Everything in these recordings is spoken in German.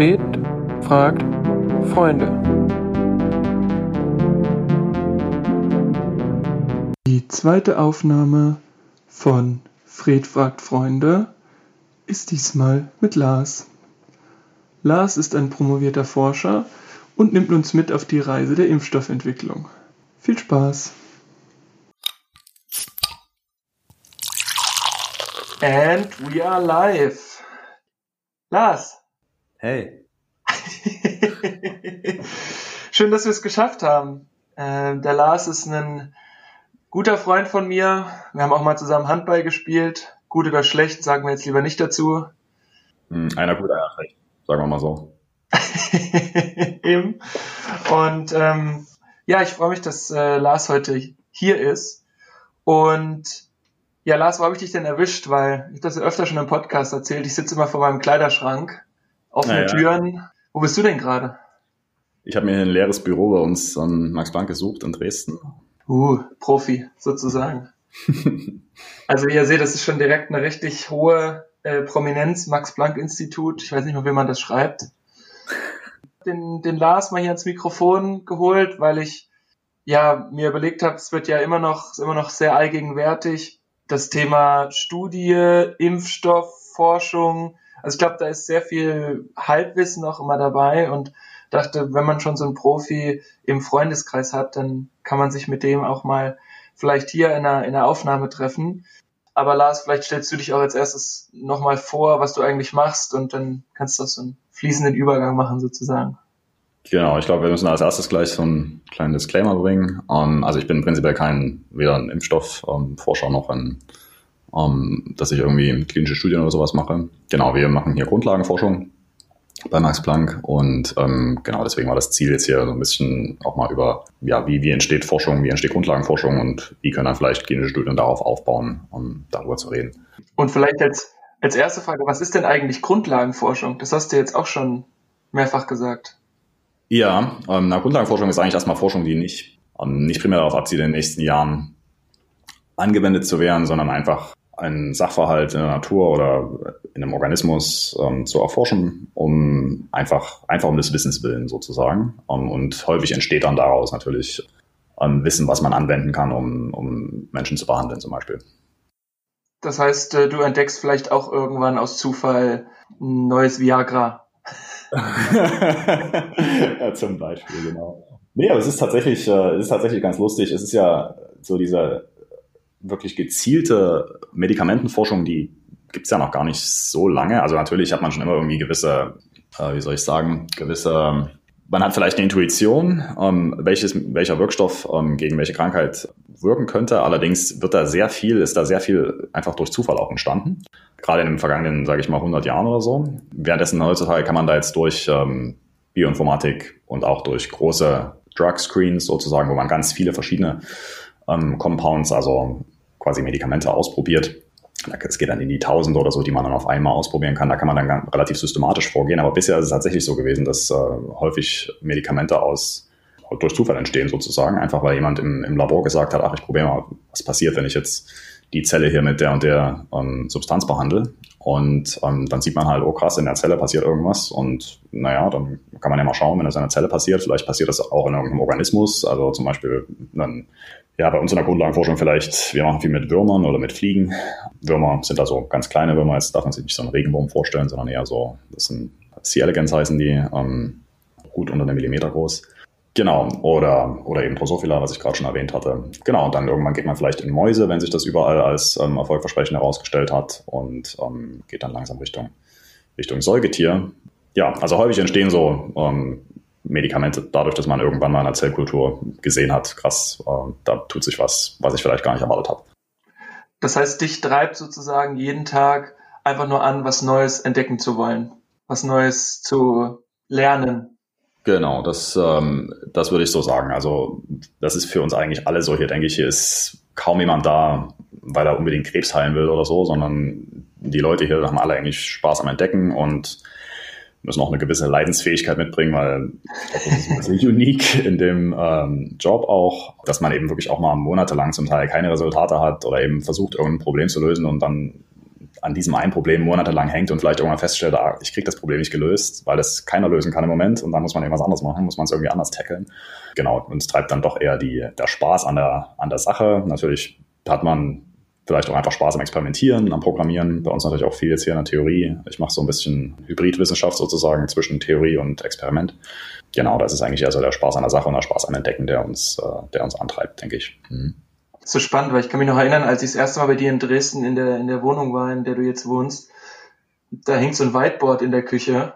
Fred fragt Freunde. Die zweite Aufnahme von Fred fragt Freunde ist diesmal mit Lars. Lars ist ein promovierter Forscher und nimmt uns mit auf die Reise der Impfstoffentwicklung. Viel Spaß! And we are live. Lars. Hey. Schön, dass wir es geschafft haben. Äh, der Lars ist ein guter Freund von mir. Wir haben auch mal zusammen Handball gespielt. Gut oder schlecht, sagen wir jetzt lieber nicht dazu. Hm, einer gut, einer schlecht. Sagen wir mal so. Eben. Und ähm, ja, ich freue mich, dass äh, Lars heute hier ist. Und ja, Lars, wo habe ich dich denn erwischt? Weil ich das ja öfter schon im Podcast erzählt. Ich sitze immer vor meinem Kleiderschrank, offene naja. Türen. Wo bist du denn gerade? Ich habe mir ein leeres Büro bei uns an Max Planck gesucht in Dresden. Uh, Profi sozusagen. also wie ihr seht, das ist schon direkt eine richtig hohe äh, Prominenz, Max Planck Institut. Ich weiß nicht mehr, wie man das schreibt. Den, den Lars mal hier ans Mikrofon geholt, weil ich ja mir überlegt habe, es wird ja immer noch, immer noch sehr allgegenwärtig das Thema Studie, Impfstoff, Forschung. Also ich glaube, da ist sehr viel Halbwissen auch immer dabei und dachte, wenn man schon so einen Profi im Freundeskreis hat, dann kann man sich mit dem auch mal vielleicht hier in einer, in einer Aufnahme treffen. Aber Lars, vielleicht stellst du dich auch als erstes nochmal vor, was du eigentlich machst und dann kannst du auch so einen fließenden Übergang machen sozusagen. Genau, ich glaube, wir müssen als erstes gleich so einen kleinen Disclaimer bringen. Ähm, also ich bin prinzipiell kein, weder ein Impfstoffforscher ähm, noch ein, ähm, dass ich irgendwie klinische Studien oder sowas mache. Genau, wir machen hier Grundlagenforschung bei Max Planck und ähm, genau deswegen war das Ziel jetzt hier so ein bisschen auch mal über, ja, wie, wie entsteht Forschung, wie entsteht Grundlagenforschung und wie können dann vielleicht klinische Studien darauf aufbauen, um darüber zu reden. Und vielleicht als, als erste Frage, was ist denn eigentlich Grundlagenforschung? Das hast du jetzt auch schon mehrfach gesagt. Ja, ähm, na, Grundlagenforschung ist eigentlich erstmal Forschung, die nicht, ähm, nicht primär darauf abzielt, in den nächsten Jahren angewendet zu werden, sondern einfach einen Sachverhalt in der Natur oder in einem Organismus ähm, zu erforschen, um einfach, einfach um des Wissens willen sozusagen. Ähm, und häufig entsteht dann daraus natürlich ähm, Wissen, was man anwenden kann, um, um Menschen zu behandeln zum Beispiel. Das heißt, äh, du entdeckst vielleicht auch irgendwann aus Zufall ein neues Viagra ja, zum Beispiel, genau. Nee, aber es ist tatsächlich, äh, es ist tatsächlich ganz lustig. Es ist ja so diese wirklich gezielte Medikamentenforschung, die gibt es ja noch gar nicht so lange. Also natürlich hat man schon immer irgendwie gewisse, äh, wie soll ich sagen, gewisse man hat vielleicht eine Intuition, ähm, welches, welcher Wirkstoff ähm, gegen welche Krankheit wirken könnte. Allerdings wird da sehr viel, ist da sehr viel einfach durch Zufall auch entstanden. Gerade in den vergangenen, sage ich mal, 100 Jahren oder so. Währenddessen heutzutage kann man da jetzt durch ähm, Bioinformatik und auch durch große Drug Screens sozusagen, wo man ganz viele verschiedene ähm, Compounds, also quasi Medikamente ausprobiert, es geht dann in die Tausende oder so, die man dann auf einmal ausprobieren kann. Da kann man dann relativ systematisch vorgehen. Aber bisher ist es tatsächlich so gewesen, dass äh, häufig Medikamente aus durch Zufall entstehen sozusagen. Einfach weil jemand im, im Labor gesagt hat, ach, ich probiere mal, was passiert, wenn ich jetzt die Zelle hier mit der und der ähm, Substanz behandle. Und ähm, dann sieht man halt, oh krass, in der Zelle passiert irgendwas. Und naja, dann kann man ja mal schauen, wenn das in der Zelle passiert. Vielleicht passiert das auch in irgendeinem Organismus. Also zum Beispiel dann ja, bei uns in der Grundlagenforschung vielleicht, wir machen viel mit Würmern oder mit Fliegen. Würmer sind also ganz kleine Würmer, jetzt darf man sich nicht so einen Regenwurm vorstellen, sondern eher so, das sind C. elegans heißen die, ähm, gut unter einem Millimeter groß. Genau, oder, oder eben Drosophila, was ich gerade schon erwähnt hatte. Genau, und dann irgendwann geht man vielleicht in Mäuse, wenn sich das überall als ähm, erfolgversprechend herausgestellt hat und ähm, geht dann langsam Richtung, Richtung Säugetier. Ja, also häufig entstehen so ähm, Medikamente dadurch, dass man irgendwann mal in der Zellkultur gesehen hat, krass, äh, da tut sich was, was ich vielleicht gar nicht erwartet habe. Das heißt, dich treibt sozusagen jeden Tag einfach nur an, was Neues entdecken zu wollen, was Neues zu lernen. Genau, das, ähm, das würde ich so sagen. Also das ist für uns eigentlich alle so hier, denke ich, hier ist kaum jemand da, weil er unbedingt Krebs heilen will oder so, sondern die Leute hier haben alle eigentlich Spaß am Entdecken und müssen auch eine gewisse Leidensfähigkeit mitbringen, weil das ist ein bisschen unique in dem ähm, Job auch, dass man eben wirklich auch mal monatelang zum Teil keine Resultate hat oder eben versucht, irgendein Problem zu lösen und dann an diesem einen Problem monatelang hängt und vielleicht irgendwann feststellt, ah, ich kriege das Problem nicht gelöst, weil das keiner lösen kann im Moment und dann muss man irgendwas anderes machen, muss man es irgendwie anders tackeln. Genau, und es treibt dann doch eher die, der Spaß an der, an der Sache. Natürlich hat man vielleicht auch einfach Spaß am Experimentieren, am Programmieren. Bei uns natürlich auch viel jetzt hier in der Theorie. Ich mache so ein bisschen Hybridwissenschaft sozusagen zwischen Theorie und Experiment. Genau, das ist eigentlich eher so der Spaß an der Sache und der Spaß am Entdecken, der uns, äh, der uns antreibt, denke ich. Mhm so spannend, weil ich kann mich noch erinnern, als ich das erste Mal bei dir in Dresden in der, in der Wohnung war, in der du jetzt wohnst, da hing so ein Whiteboard in der Küche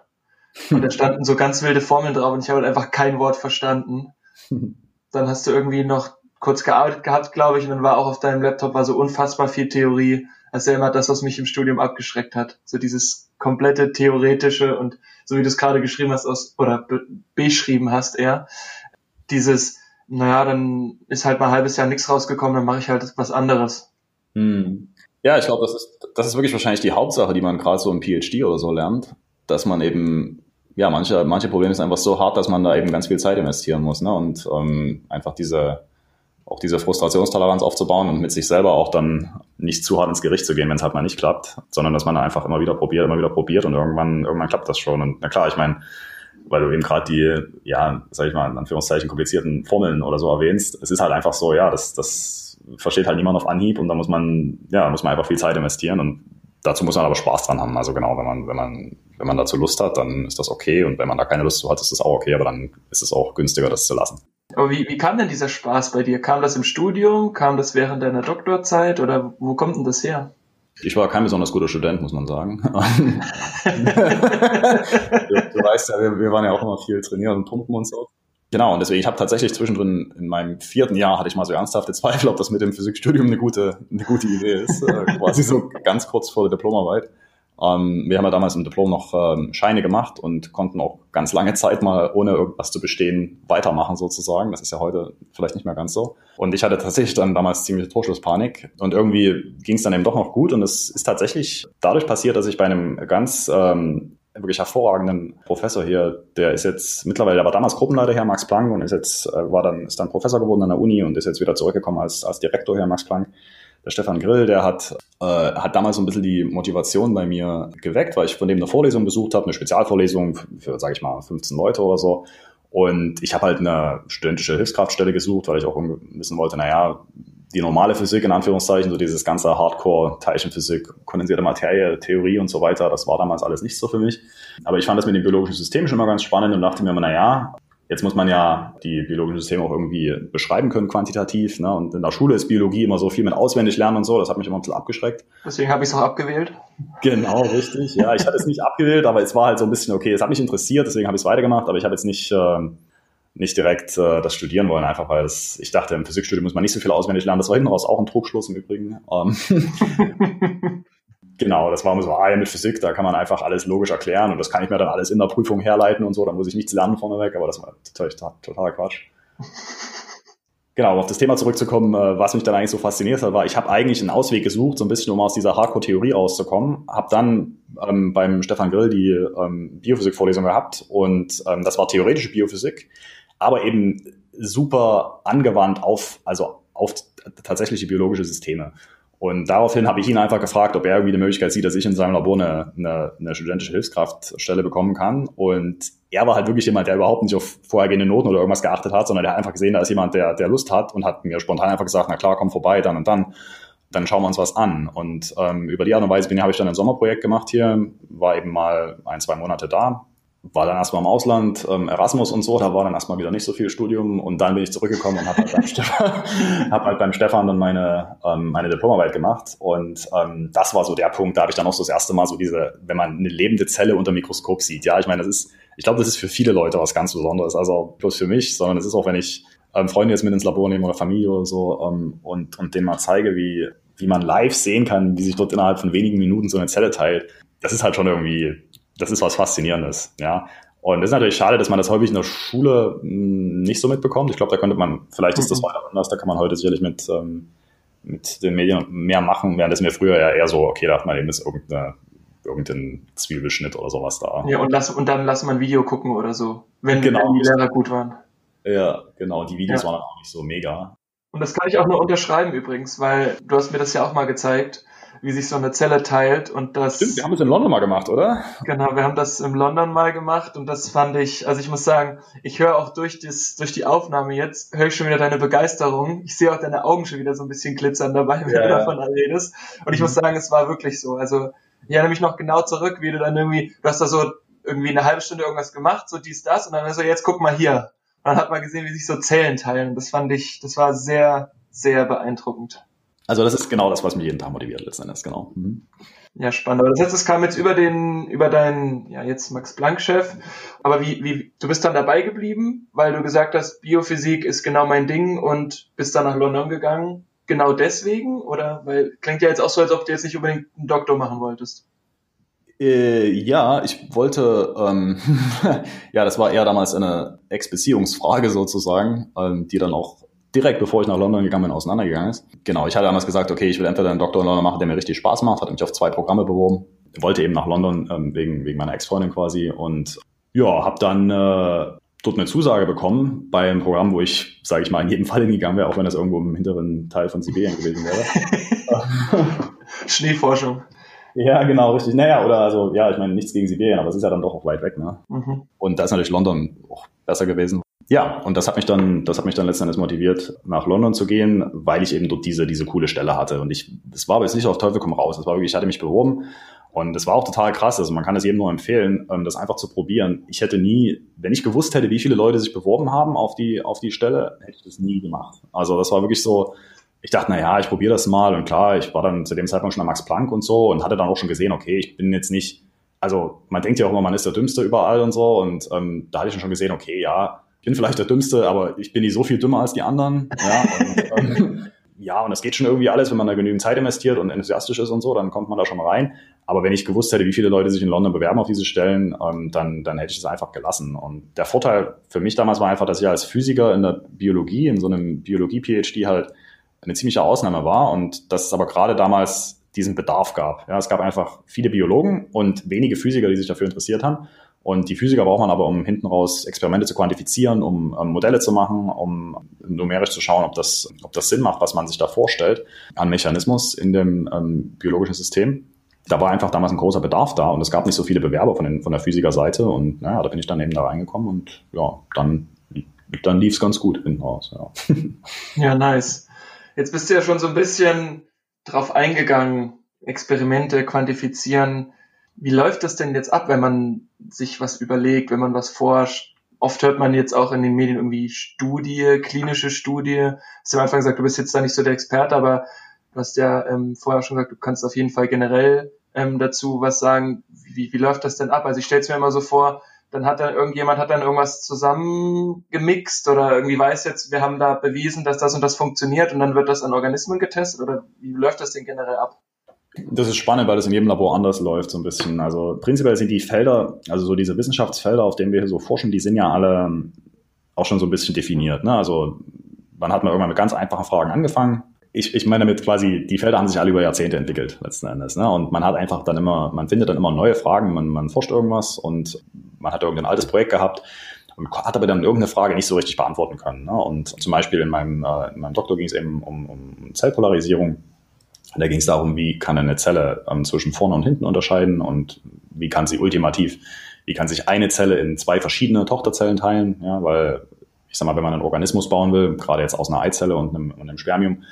und da standen so ganz wilde Formeln drauf und ich habe halt einfach kein Wort verstanden. Dann hast du irgendwie noch kurz gearbeitet gehabt, glaube ich, und dann war auch auf deinem Laptop war so unfassbar viel Theorie. Das ist ja immer das, was mich im Studium abgeschreckt hat. So dieses komplette theoretische und so wie du es gerade geschrieben hast aus, oder beschrieben hast eher, dieses naja, dann ist halt mal ein halbes Jahr nichts rausgekommen, dann mache ich halt was anderes. Hm. Ja, ich glaube, das ist, das ist wirklich wahrscheinlich die Hauptsache, die man gerade so im PhD oder so lernt, dass man eben, ja, manche, manche Probleme sind einfach so hart, dass man da eben ganz viel Zeit investieren muss, ne? Und ähm, einfach diese, auch diese Frustrationstoleranz aufzubauen und mit sich selber auch dann nicht zu hart ins Gericht zu gehen, wenn es halt mal nicht klappt, sondern dass man einfach immer wieder probiert, immer wieder probiert und irgendwann, irgendwann klappt das schon. Und na klar, ich meine, weil du eben gerade die, ja, sag ich mal, in Anführungszeichen komplizierten Formeln oder so erwähnst. Es ist halt einfach so, ja, das, das versteht halt niemand auf Anhieb und da muss man, ja, muss man einfach viel Zeit investieren und dazu muss man aber Spaß dran haben. Also genau, wenn man, wenn man, wenn man dazu Lust hat, dann ist das okay und wenn man da keine Lust zu hat, ist das auch okay, aber dann ist es auch günstiger, das zu lassen. Aber wie, wie kam denn dieser Spaß bei dir? Kam das im Studium? Kam das während deiner Doktorzeit oder wo kommt denn das her? Ich war kein besonders guter Student, muss man sagen. du, du, weißt ja, wir, wir, waren ja auch immer viel trainieren und pumpen und so. Genau, und deswegen, ich habe tatsächlich zwischendrin in meinem vierten Jahr hatte ich mal so ernsthafte Zweifel, ob das mit dem Physikstudium eine gute, eine gute Idee ist. Äh, quasi so ganz kurz vor der Diplomarbeit. Ähm, wir haben ja damals im Diplom noch ähm, Scheine gemacht und konnten auch ganz lange Zeit mal, ohne irgendwas zu bestehen, weitermachen sozusagen. Das ist ja heute vielleicht nicht mehr ganz so. Und ich hatte tatsächlich dann damals ziemliche Torschlusspanik und irgendwie ging es dann eben doch noch gut und es ist tatsächlich dadurch passiert, dass ich bei einem ganz ähm, wirklich hervorragenden Professor hier, der ist jetzt mittlerweile, der war damals Gruppenleiter hier, Max Planck, und ist jetzt, äh, war dann, ist dann Professor geworden an der Uni und ist jetzt wieder zurückgekommen als, als Direktor hier, Max Planck der Stefan Grill, der hat, äh, hat damals so ein bisschen die Motivation bei mir geweckt, weil ich von dem eine Vorlesung besucht habe, eine Spezialvorlesung für, sage ich mal, 15 Leute oder so. Und ich habe halt eine studentische Hilfskraftstelle gesucht, weil ich auch wissen wollte, naja, die normale Physik in Anführungszeichen, so dieses ganze Hardcore Teilchenphysik, kondensierte Materie, Theorie und so weiter, das war damals alles nicht so für mich. Aber ich fand das mit dem biologischen System schon mal ganz spannend und dachte mir immer, naja, Jetzt muss man ja die biologischen Systeme auch irgendwie beschreiben können, quantitativ. Ne? Und in der Schule ist Biologie immer so viel mit auswendig lernen und so. Das hat mich immer ein bisschen abgeschreckt. Deswegen habe ich es auch abgewählt. Genau, richtig. Ja, ich hatte es nicht abgewählt, aber es war halt so ein bisschen, okay, es hat mich interessiert, deswegen habe ich es weitergemacht, aber ich habe jetzt nicht, äh, nicht direkt äh, das studieren wollen, einfach weil es, ich dachte, im Physikstudium muss man nicht so viel auswendig lernen. Das war hinten raus auch ein Trugschluss im Übrigen. Ähm Genau, das war so, ah ja, mit Physik, da kann man einfach alles logisch erklären und das kann ich mir dann alles in der Prüfung herleiten und so, da muss ich nichts lernen vorneweg, aber das war total, totaler Quatsch. Genau, auf das Thema zurückzukommen, äh, was mich dann eigentlich so fasziniert hat, war, ich habe eigentlich einen Ausweg gesucht, so ein bisschen, um aus dieser Hardcore-Theorie rauszukommen. Habe dann ähm, beim Stefan Grill die ähm, Biophysik-Vorlesung gehabt und ähm, das war theoretische Biophysik, aber eben super angewandt auf, also auf tatsächliche biologische Systeme. Und daraufhin habe ich ihn einfach gefragt, ob er irgendwie die Möglichkeit sieht, dass ich in seinem Labor eine, eine, eine studentische Hilfskraftstelle bekommen kann. Und er war halt wirklich jemand, der überhaupt nicht auf vorhergehende Noten oder irgendwas geachtet hat, sondern der hat einfach gesehen, da ist jemand, der, der Lust hat und hat mir spontan einfach gesagt, na klar, komm vorbei, dann und dann. Dann schauen wir uns was an. Und ähm, über die Art und Weise bin, habe ich dann ein Sommerprojekt gemacht hier, war eben mal ein, zwei Monate da, war dann erstmal im Ausland, ähm, Erasmus und so, da war dann erstmal wieder nicht so viel Studium und dann bin ich zurückgekommen und habe halt, beim Stefan, hab halt beim Stefan dann meine, ähm, meine Diplomarbeit gemacht und ähm, das war so der Punkt, da habe ich dann auch so das erste Mal so diese, wenn man eine lebende Zelle unter Mikroskop sieht, ja, ich meine, das ist, ich glaube, das ist für viele Leute was ganz Besonderes, also bloß für mich, sondern es ist auch, wenn ich ähm, Freunde jetzt mit ins Labor nehme oder Familie oder so ähm, und, und denen mal zeige, wie, wie man live sehen kann, wie sich dort innerhalb von wenigen Minuten so eine Zelle teilt, das ist halt schon irgendwie das ist was Faszinierendes, ja. Und es ist natürlich schade, dass man das häufig in der Schule hm, nicht so mitbekommt. Ich glaube, da könnte man, vielleicht ist das mhm. weiter anders, da kann man heute sicherlich mit, ähm, mit den Medien mehr machen, während es mir früher ja eher so, okay, da hat man eben jetzt irgendeine, irgendeinen Zwiebelschnitt oder sowas da. Ja, und, lass, und dann lass mal ein Video gucken oder so, wenn, genau. wenn die Lehrer gut waren. Ja, genau, die Videos ja. waren auch nicht so mega. Und das kann ich auch nur unterschreiben übrigens, weil du hast mir das ja auch mal gezeigt wie sich so eine Zelle teilt und das. Stimmt, wir haben es in London mal gemacht, oder? Genau, wir haben das in London mal gemacht und das fand ich, also ich muss sagen, ich höre auch durch das, durch die Aufnahme jetzt, höre ich schon wieder deine Begeisterung. Ich sehe auch deine Augen schon wieder so ein bisschen glitzern dabei, wenn ja, du davon redest. Und ich mhm. muss sagen, es war wirklich so. Also ich erinnere mich noch genau zurück, wie du dann irgendwie, du hast da so irgendwie eine halbe Stunde irgendwas gemacht, so dies, das, und dann so, jetzt guck mal hier. Und dann hat man gesehen, wie sich so Zellen teilen. Das fand ich, das war sehr, sehr beeindruckend. Also das ist genau das, was mich jeden Tag motiviert letztendlich, genau. Mhm. Ja, spannend. Aber das heißt, es kam jetzt über den, über deinen, ja, jetzt Max Planck-Chef. Aber wie, wie, du bist dann dabei geblieben, weil du gesagt hast, Biophysik ist genau mein Ding und bist dann nach London gegangen. Genau deswegen? Oder, weil, klingt ja jetzt auch so, als ob du jetzt nicht unbedingt einen Doktor machen wolltest. Äh, ja, ich wollte, ähm, ja, das war eher damals eine Ex-Beziehungsfrage sozusagen, ähm, die dann auch direkt bevor ich nach London gegangen bin, auseinandergegangen ist. Genau, ich hatte damals gesagt, okay, ich will entweder einen Doktor in London machen, der mir richtig Spaß macht, hatte mich auf zwei Programme beworben, wollte eben nach London ähm, wegen, wegen meiner Ex-Freundin quasi und ja, habe dann äh, dort eine Zusage bekommen bei einem Programm, wo ich, sage ich mal, in jedem Fall hingegangen wäre, auch wenn das irgendwo im hinteren Teil von Sibirien gewesen wäre. Schneeforschung. Ja, genau, richtig. Naja, oder also, ja, ich meine, nichts gegen Sibirien, aber es ist ja dann doch auch weit weg, ne? Mhm. Und da ist natürlich London auch besser gewesen, ja, und das hat mich dann, das hat mich dann letztendlich motiviert, nach London zu gehen, weil ich eben dort diese, diese coole Stelle hatte. Und ich, das war aber jetzt nicht auf Teufel komm raus. Das war wirklich, ich hatte mich beworben und es war auch total krass. Also man kann es jedem nur empfehlen, ähm, das einfach zu probieren. Ich hätte nie, wenn ich gewusst hätte, wie viele Leute sich beworben haben auf die, auf die Stelle, hätte ich das nie gemacht. Also das war wirklich so, ich dachte, na ja, ich probiere das mal. Und klar, ich war dann zu dem Zeitpunkt schon am Max Planck und so und hatte dann auch schon gesehen, okay, ich bin jetzt nicht, also man denkt ja auch immer, man ist der Dümmste überall und so. Und ähm, da hatte ich schon gesehen, okay, ja, bin vielleicht der Dümmste, aber ich bin nicht so viel dümmer als die anderen. Ja, und, ähm, ja, und das geht schon irgendwie alles, wenn man da genügend Zeit investiert und enthusiastisch ist und so, dann kommt man da schon mal rein. Aber wenn ich gewusst hätte, wie viele Leute sich in London bewerben auf diese Stellen, ähm, dann, dann hätte ich es einfach gelassen. Und der Vorteil für mich damals war einfach, dass ich als Physiker in der Biologie, in so einem Biologie-PhD halt eine ziemliche Ausnahme war und dass es aber gerade damals diesen Bedarf gab. Ja, es gab einfach viele Biologen und wenige Physiker, die sich dafür interessiert haben. Und die Physiker braucht man aber, um hinten raus Experimente zu quantifizieren, um ähm, Modelle zu machen, um numerisch zu schauen, ob das, ob das Sinn macht, was man sich da vorstellt an Mechanismus in dem ähm, biologischen System. Da war einfach damals ein großer Bedarf da und es gab nicht so viele Bewerber von, den, von der Physikerseite und naja, da bin ich dann eben da reingekommen und ja, dann, dann lief es ganz gut hinten raus. Ja. ja, nice. Jetzt bist du ja schon so ein bisschen drauf eingegangen, Experimente quantifizieren wie läuft das denn jetzt ab, wenn man sich was überlegt, wenn man was forscht? Oft hört man jetzt auch in den Medien irgendwie Studie, klinische Studie. Du hast am Anfang gesagt, du bist jetzt da nicht so der Experte, aber du hast ja ähm, vorher schon gesagt, du kannst auf jeden Fall generell ähm, dazu was sagen. Wie, wie läuft das denn ab? Also ich stelle es mir immer so vor, dann hat dann irgendjemand hat dann irgendwas zusammengemixt oder irgendwie weiß jetzt, wir haben da bewiesen, dass das und das funktioniert und dann wird das an Organismen getestet oder wie läuft das denn generell ab? Das ist spannend, weil das in jedem Labor anders läuft, so ein bisschen. Also prinzipiell sind die Felder, also so diese Wissenschaftsfelder, auf denen wir hier so forschen, die sind ja alle auch schon so ein bisschen definiert. Ne? Also man hat mal irgendwann mit ganz einfachen Fragen angefangen. Ich, ich meine damit quasi, die Felder haben sich alle über Jahrzehnte entwickelt, letzten Endes. Ne? Und man hat einfach dann immer, man findet dann immer neue Fragen, man, man forscht irgendwas und man hat irgendein altes Projekt gehabt und hat aber dann irgendeine Frage nicht so richtig beantworten können. Ne? Und zum Beispiel in meinem, äh, in meinem Doktor ging es eben um, um Zellpolarisierung da ging es darum, wie kann eine Zelle ähm, zwischen vorne und hinten unterscheiden und wie kann sie ultimativ, wie kann sich eine Zelle in zwei verschiedene Tochterzellen teilen, ja, weil ich sag mal, wenn man einen Organismus bauen will, gerade jetzt aus einer Eizelle und einem, und einem Spermium,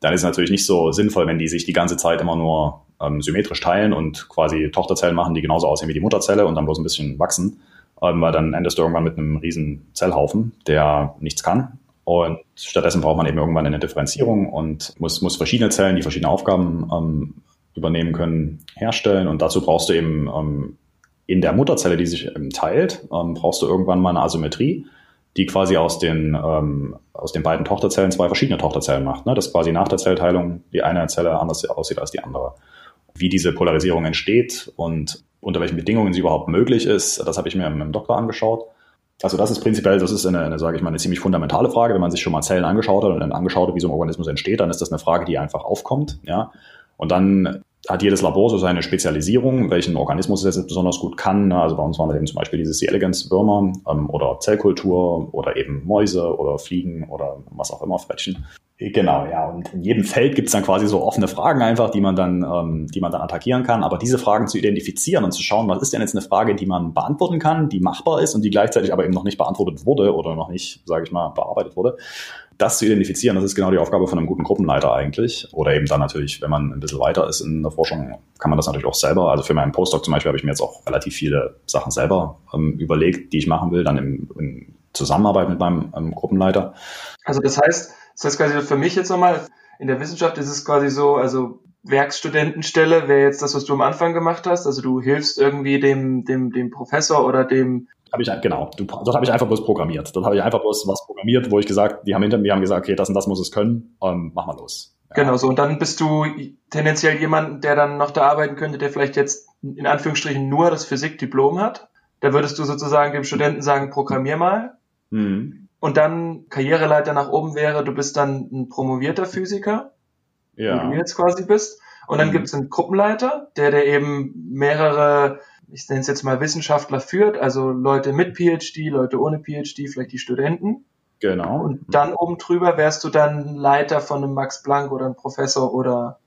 dann ist es natürlich nicht so sinnvoll, wenn die sich die ganze Zeit immer nur ähm, symmetrisch teilen und quasi Tochterzellen machen, die genauso aussehen wie die Mutterzelle und dann bloß ein bisschen wachsen, ähm, weil dann endest du irgendwann mit einem riesen Zellhaufen, der nichts kann und stattdessen braucht man eben irgendwann eine Differenzierung und muss, muss verschiedene Zellen, die verschiedene Aufgaben ähm, übernehmen können, herstellen. Und dazu brauchst du eben ähm, in der Mutterzelle, die sich ähm, teilt, ähm, brauchst du irgendwann mal eine Asymmetrie, die quasi aus den, ähm, aus den beiden Tochterzellen zwei verschiedene Tochterzellen macht. Ne? Dass quasi nach der Zellteilung die eine Zelle anders aussieht als die andere. Wie diese Polarisierung entsteht und unter welchen Bedingungen sie überhaupt möglich ist, das habe ich mir im Doktor angeschaut. Also das ist prinzipiell, das ist eine, eine sage ich mal, eine ziemlich fundamentale Frage. Wenn man sich schon mal Zellen angeschaut hat und dann angeschaut hat, wie so ein Organismus entsteht, dann ist das eine Frage, die einfach aufkommt. Ja, und dann hat jedes Labor so seine Spezialisierung, welchen Organismus es jetzt besonders gut kann. Also bei uns waren das eben zum Beispiel diese C. elegans Würmer ähm, oder Zellkultur oder eben Mäuse oder Fliegen oder was auch immer, Frettchen. Genau, ja. Und in jedem Feld gibt es dann quasi so offene Fragen einfach, die man dann, ähm, die man dann attackieren kann. Aber diese Fragen zu identifizieren und zu schauen, was ist denn jetzt eine Frage, die man beantworten kann, die machbar ist und die gleichzeitig aber eben noch nicht beantwortet wurde oder noch nicht, sage ich mal, bearbeitet wurde. Das zu identifizieren, das ist genau die Aufgabe von einem guten Gruppenleiter eigentlich. Oder eben dann natürlich, wenn man ein bisschen weiter ist in der Forschung, kann man das natürlich auch selber. Also für meinen Postdoc zum Beispiel habe ich mir jetzt auch relativ viele Sachen selber ähm, überlegt, die ich machen will, dann im, in Zusammenarbeit mit meinem ähm, Gruppenleiter. Also das heißt, das heißt quasi für mich jetzt nochmal, in der Wissenschaft ist es quasi so, also Werkstudentenstelle wäre jetzt das, was du am Anfang gemacht hast. Also du hilfst irgendwie dem, dem, dem Professor oder dem. Habe ich genau. Du, dort habe ich einfach bloß programmiert. Dort habe ich einfach bloß was programmiert, wo ich gesagt, die haben hinter mir haben gesagt, okay, das und das muss es können, ähm, mach mal los. Ja. Genau so. Und dann bist du tendenziell jemand, der dann noch da arbeiten könnte, der vielleicht jetzt in Anführungsstrichen nur das Physikdiplom hat. Da würdest du sozusagen dem Studenten sagen, programmier mal. Mhm und dann Karriereleiter nach oben wäre, du bist dann ein promovierter Physiker, ja. wie du jetzt quasi bist. Und dann mhm. gibt es einen Gruppenleiter, der der eben mehrere, ich nenne es jetzt mal Wissenschaftler führt, also Leute mit PhD, Leute ohne PhD, vielleicht die Studenten. Genau. Und dann oben drüber wärst du dann Leiter von einem Max Planck oder einem Professor oder